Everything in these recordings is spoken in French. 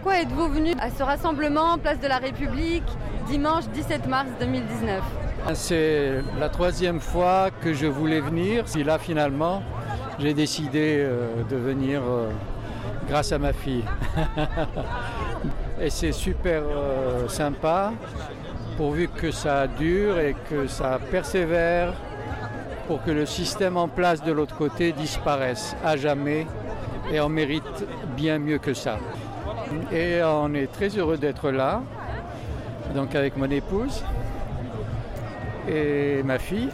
Pourquoi êtes-vous venu à ce rassemblement Place de la République dimanche 17 mars 2019 C'est la troisième fois que je voulais venir. Si là finalement j'ai décidé euh, de venir euh, grâce à ma fille. et c'est super euh, sympa pourvu que ça dure et que ça persévère pour que le système en place de l'autre côté disparaisse à jamais et on mérite bien mieux que ça. Et on est très heureux d'être là, donc avec mon épouse et ma fille.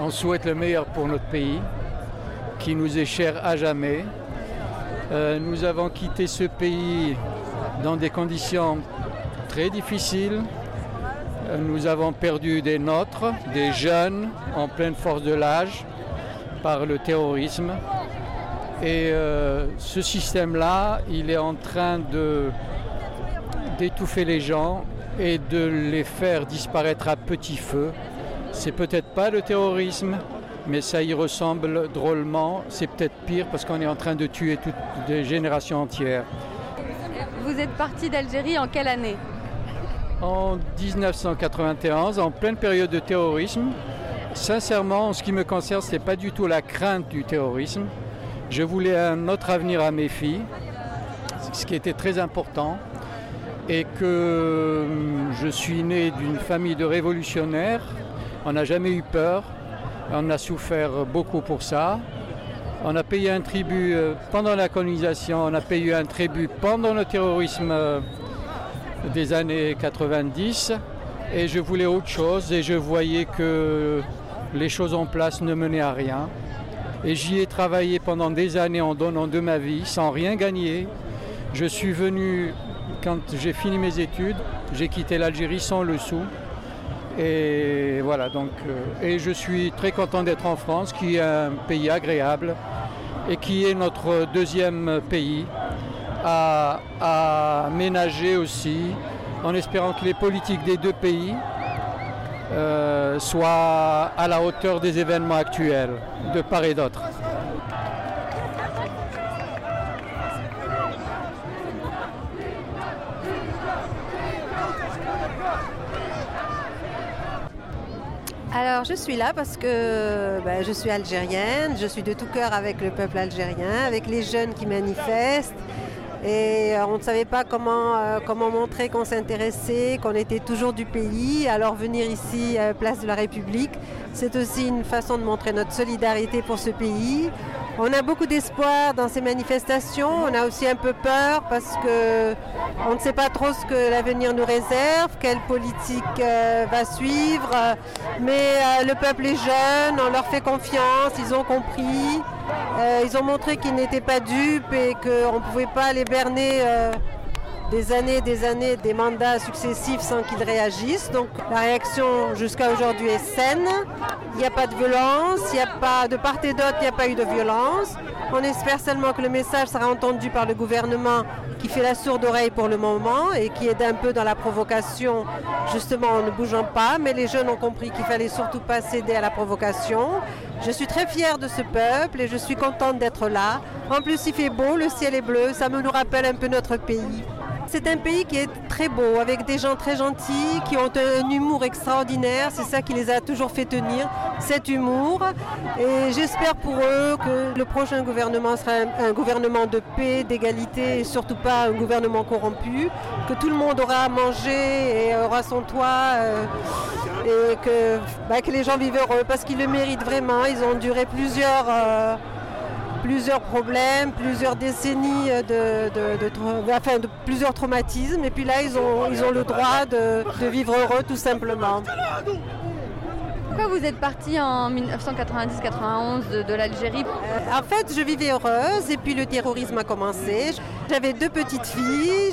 On souhaite le meilleur pour notre pays, qui nous est cher à jamais. Euh, nous avons quitté ce pays dans des conditions très difficiles. Euh, nous avons perdu des nôtres, des jeunes en pleine force de l'âge par le terrorisme. Et euh, ce système-là, il est en train de d'étouffer les gens et de les faire disparaître à petit feu. C'est peut-être pas le terrorisme, mais ça y ressemble drôlement. C'est peut-être pire parce qu'on est en train de tuer toutes des générations entières. Vous êtes parti d'Algérie en quelle année En 1991, en pleine période de terrorisme. Sincèrement, en ce qui me concerne, ce n'est pas du tout la crainte du terrorisme. Je voulais un autre avenir à mes filles, ce qui était très important, et que hum, je suis né d'une famille de révolutionnaires. On n'a jamais eu peur, on a souffert beaucoup pour ça. On a payé un tribut euh, pendant la colonisation, on a payé un tribut pendant le terrorisme euh, des années 90 et je voulais autre chose et je voyais que les choses en place ne menaient à rien. Et j'y ai travaillé pendant des années en donnant de ma vie sans rien gagner. Je suis venu, quand j'ai fini mes études, j'ai quitté l'Algérie sans le sou. Et voilà, donc, euh, et je suis très content d'être en France, qui est un pays agréable et qui est notre deuxième pays à, à ménager aussi, en espérant que les politiques des deux pays euh, soient à la hauteur des événements actuels, de part et d'autre. Alors je suis là parce que ben, je suis algérienne, je suis de tout cœur avec le peuple algérien, avec les jeunes qui manifestent. Et euh, on ne savait pas comment, euh, comment montrer qu'on s'intéressait, qu'on était toujours du pays. Alors venir ici, à Place de la République, c'est aussi une façon de montrer notre solidarité pour ce pays. On a beaucoup d'espoir dans ces manifestations. On a aussi un peu peur parce que on ne sait pas trop ce que l'avenir nous réserve, quelle politique euh, va suivre. Mais euh, le peuple est jeune, on leur fait confiance, ils ont compris. Euh, ils ont montré qu'ils n'étaient pas dupes et qu'on ne pouvait pas les berner des années, des années, des mandats successifs sans qu'ils réagissent. Donc la réaction jusqu'à aujourd'hui est saine. Il n'y a pas de violence, il a pas de part et d'autre, il n'y a pas eu de violence. On espère seulement que le message sera entendu par le gouvernement qui fait la sourde oreille pour le moment et qui aide un peu dans la provocation, justement en ne bougeant pas. Mais les jeunes ont compris qu'il fallait surtout pas céder à la provocation. Je suis très fière de ce peuple et je suis contente d'être là. En plus, il fait beau, le ciel est bleu, ça nous rappelle un peu notre pays. C'est un pays qui est très beau, avec des gens très gentils, qui ont un humour extraordinaire. C'est ça qui les a toujours fait tenir, cet humour. Et j'espère pour eux que le prochain gouvernement sera un, gouvernement de paix, d'égalité et surtout pas un gouvernement corrompu. Que tout le monde aura à manger et aura son toit. Euh, et que, bah, que, les gens vivent heureux parce qu'ils le méritent vraiment. Ils ont duré plusieurs... Euh, plusieurs problèmes, plusieurs décennies de, de, plusieurs traumatismes. Et puis là, ils ont, ils ont le droit de, vivre heureux tout simplement. Pourquoi vous êtes parti en 1990-91 de, l'Algérie euh, En fait, je vivais heureuse et puis le terrorisme a commencé. J'avais deux petites filles.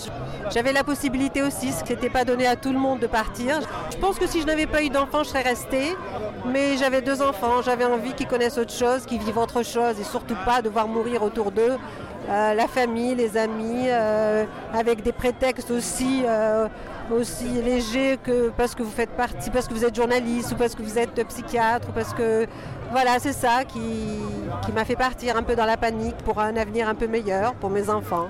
J'avais la possibilité aussi, ce qui n'était pas donné à tout le monde, de partir. Je pense que si je n'avais pas eu d'enfants, je serais restée. Mais j'avais deux enfants, j'avais envie qu'ils connaissent autre chose, qu'ils vivent autre chose et surtout pas devoir mourir autour d'eux. Euh, la famille, les amis, euh, avec des prétextes aussi, euh, aussi légers que parce que vous faites partie, parce que vous êtes journaliste ou parce que vous êtes psychiatre ou parce que voilà, c'est ça qui, qui m'a fait partir un peu dans la panique pour un avenir un peu meilleur pour mes enfants.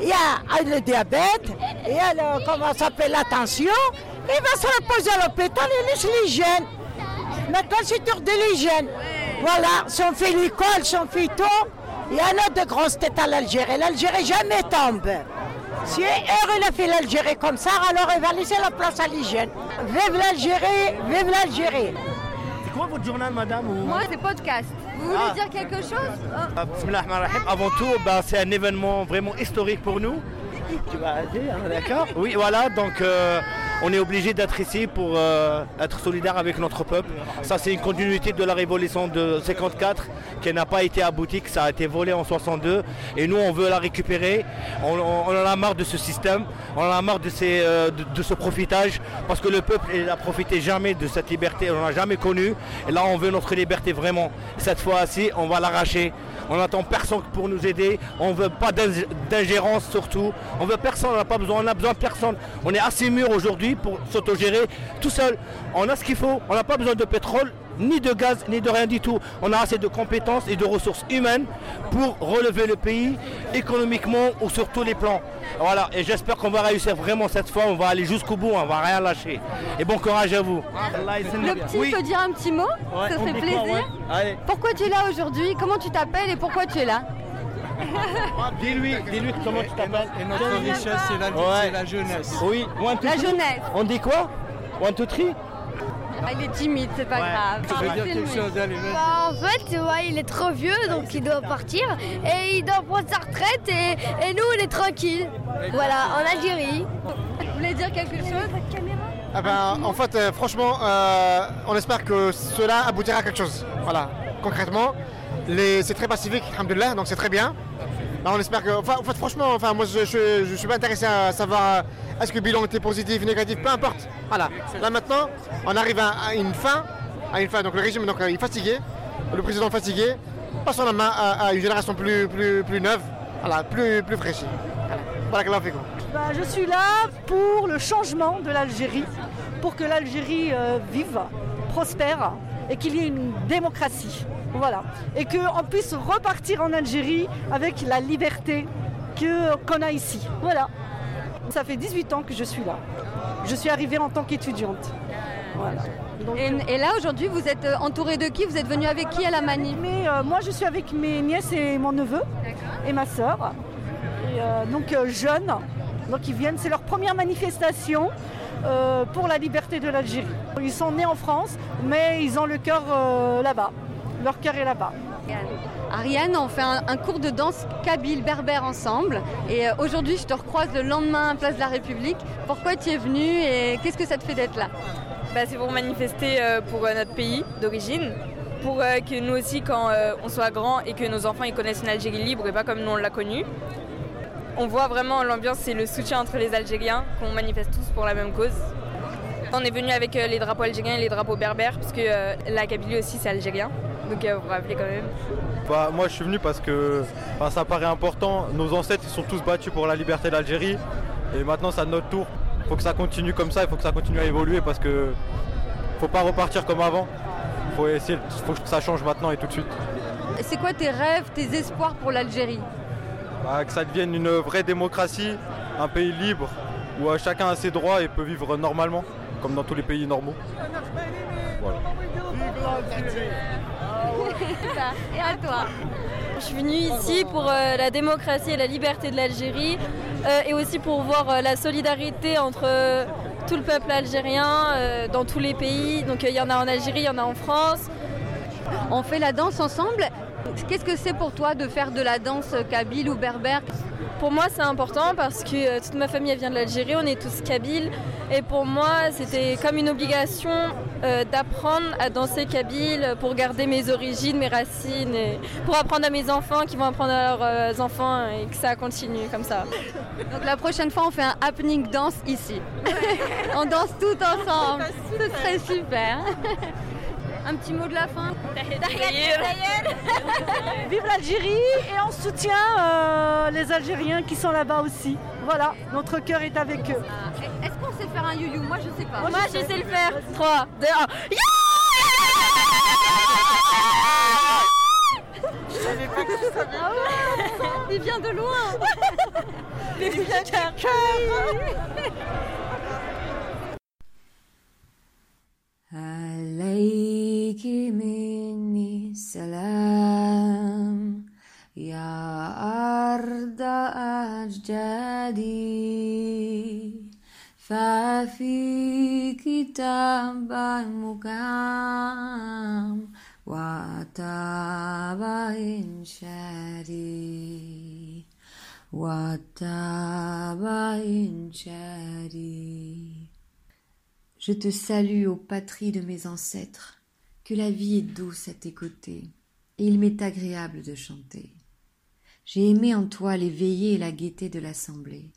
Il y a le diabète, il y a le, comment s'appelle, la tension. Il va se reposer à l'hôpital, il laisse l'hygiène. Maintenant, c'est tour de l'hygiène. Voilà, si on fait l'école, si on fait tout, il y en a de grosses têtes à l'Algérie. L'Algérie jamais tombe. Si Heure, il a fait l'Algérie comme ça, alors il va laisser la place à l'hygiène. Vive l'Algérie, vive l'Algérie. C'est quoi votre journal, madame ou... Moi, c'est podcast. Vous voulez Ah. dire quelque chose Oh. Ah, Bismillah ar-Rahman ar-Rahim. Avant tout, ben, c'est un événement vraiment historique pour nous. Tu vas dire, d'accord? Oui, voilà, donc euh, on est obligé d'être ici pour euh, être solidaire avec notre peuple. Ça, c'est une continuité de la révolution de 54 qui n'a pas été aboutie, ça a été volé en 62. Et nous, on veut la récupérer. On, on- on en a marre de ce système, on en a marre de, euh, de, ce profitage, parce que le peuple n'a profité jamais de cette liberté, on n'a jamais connu. Et là, on veut notre liberté vraiment. Cette fois-ci, on va l'arracher. On n'attend personne pour nous aider. On ne veut pas d'ing- d'ingérence surtout. On veut personne, on n'a pas besoin de personne. On est assez mûr aujourd'hui pour s'autogérer tout seul. On a ce qu'il faut, on n'a pas besoin de pétrole, ni de gaz, ni de rien du tout. On a assez de compétences et de ressources humaines pour relever le pays économiquement ou sur tous les plans. Voilà, et j'espère qu'on va réussir vraiment cette fois. On va aller jusqu'au bout, on va rien lâcher. Et bon courage à vous. Le petit peut dire un petit mot Ça quoi, plaisir. ouais Allez, Pourquoi tu es là aujourd'hui Comment tu t'appelles et pourquoi tu es là dis-lui, dis-lui comment tu t'appelles. Et notre richesse, c'est la, Ouais. c'est la jeunesse. Oui, one, two, La jeunesse. On dit quoi? One, two, three Ah, Il est timide, c'est pas Ouais. grave. Tu veux dire quelque chose Allez. Bah, en fait, tu vois, il est trop vieux, donc il doit partir. Et il doit prendre sa retraite. Et, et nous, on est tranquille. Voilà, en Algérie. Vous voulez dire quelque chose? Ah ben, en fait, euh, franchement, euh, on espère que cela aboutira à quelque chose. Voilà, concrètement, les- c'est très pacifique, alhamdoulilah, donc c'est très bien. Bah, on espère que, enfin, en fait, franchement, enfin, moi, je, je, je suis pas intéressé à savoir euh, est-ce que le bilan était positif, négatif, peu importe. Voilà. Là maintenant, on arrive à, une fin, à une fin. Donc le régime, donc, euh, est fatigué, le président fatigué. Passons la main à, une génération plus, plus, plus neuve, voilà, plus, plus fraîchie. Voilà. Voilà fait quoi. Ben, je suis là pour le changement de l'Algérie, pour que l'Algérie euh, vive, prospère et qu'il y ait une démocratie. Voilà. Et qu'on puisse repartir en Algérie avec la liberté qu'on a ici. Voilà. Ça fait 18 ans que je suis là. Je suis arrivée en tant qu'étudiante. Voilà. Donc, et, et là, aujourd'hui, vous êtes euh, entouré de qui? Vous êtes venu avec qui à la manif mais, euh, moi, je suis avec mes nièces et mon neveu et ma sœur. Euh, donc euh, jeunes. Donc ils viennent, c'est leur première manifestation euh, pour la liberté de l'Algérie. Ils sont nés en France, mais ils ont le cœur euh, là-bas. Leur cœur est là-bas. Ariane, on fait un, un cours de danse kabyle berbère ensemble. Et euh, aujourd'hui, je te recroise le lendemain à Place de la République. Pourquoi tu es venue et qu'est-ce que ça te fait d'être là? Bah, c'est pour manifester euh, pour euh, notre pays d'origine, pour euh, que nous aussi, quand euh, on soit grand et que nos enfants ils connaissent une Algérie libre et pas comme nous on l'a connue, on voit vraiment l'ambiance et le soutien entre les Algériens, qu'on manifeste tous pour la même cause. On est venu avec euh, les drapeaux algériens et les drapeaux berbères, parce que euh, la Kabylie aussi c'est algérien, donc euh, vous vous rappelez quand même. Bah, moi je suis venu parce que ça paraît important. Nos ancêtres ils sont tous battus pour la liberté d'Algérie et maintenant c'est à notre tour. Il faut que ça continue comme ça, il faut que ça continue à évoluer parce que faut pas repartir comme avant. Faut essayer, faut que ça change maintenant et tout de suite. C'est quoi tes rêves, tes espoirs pour l'Algérie? Bah, que ça devienne une vraie démocratie, un pays libre où euh, chacun a ses droits et peut vivre normalement, comme dans tous les pays normaux. Voilà. Et à toi Je suis venue ici pour euh, la démocratie et la liberté de l'Algérie euh, et aussi pour voir euh, la solidarité entre euh, tout le peuple algérien euh, dans tous les pays. Donc euh, il y en a en Algérie, il y en a en France. On fait la danse ensemble. Qu'est-ce que c'est pour toi de faire de la danse kabyle ou berbère Pour moi, c'est important parce que euh, toute ma famille vient de l'Algérie, on est tous kabyles. Et pour moi, c'était comme une obligation euh, d'apprendre à danser kabyle pour garder mes origines, mes racines, et pour apprendre à mes enfants qui vont apprendre à leurs euh, enfants et que ça continue comme ça. Donc la prochaine fois, on fait un happening danse ici. on danse tout ensemble. Ce serait super. Un petit mot de la fin. Vive l'Algérie et on soutient euh, les Algériens qui sont là-bas aussi. Voilà, notre cœur est avec eux. Eh, est-ce qu'on sait faire un you-you? Moi je sais pas. Moi, je, sais, le faire. 3, 2, 1. Yeah je savais pas que Il vient de loin. Il vient. يا أرض أجدادي ففيك تنبع المقام وتاب إنشادي وتاب إنشادي Je te salue, ô patrie de mes ancêtres, que la vie est douce à tes côtés, et il m'est agréable de chanter. J'ai aimé en toi les veillées et la gaieté de l'assemblée.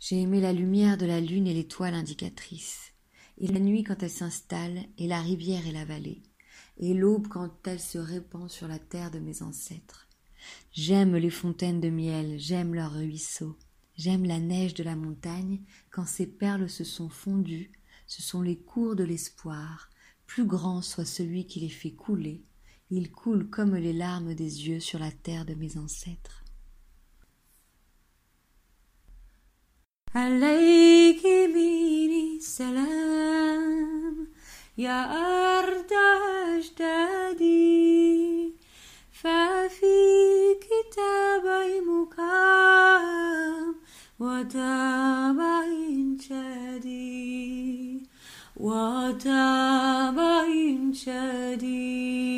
J'ai aimé la lumière de la lune et l'étoile indicatrice, et la nuit quand elle s'installe, et la rivière et la vallée, et l'aube quand elle se répand sur la terre de mes ancêtres. J'aime les fontaines de miel, j'aime leurs ruisseaux, j'aime la neige de la montagne quand ses perles se sont fondues ce sont les cours de l'espoir, plus grand soit celui qui les fait couler, ils coulent comme les larmes des yeux sur la terre de mes ancêtres. عليك مني سلام يا أرض أجدادي. ففيك تابعي مقام وتابع شديد وتابع شديد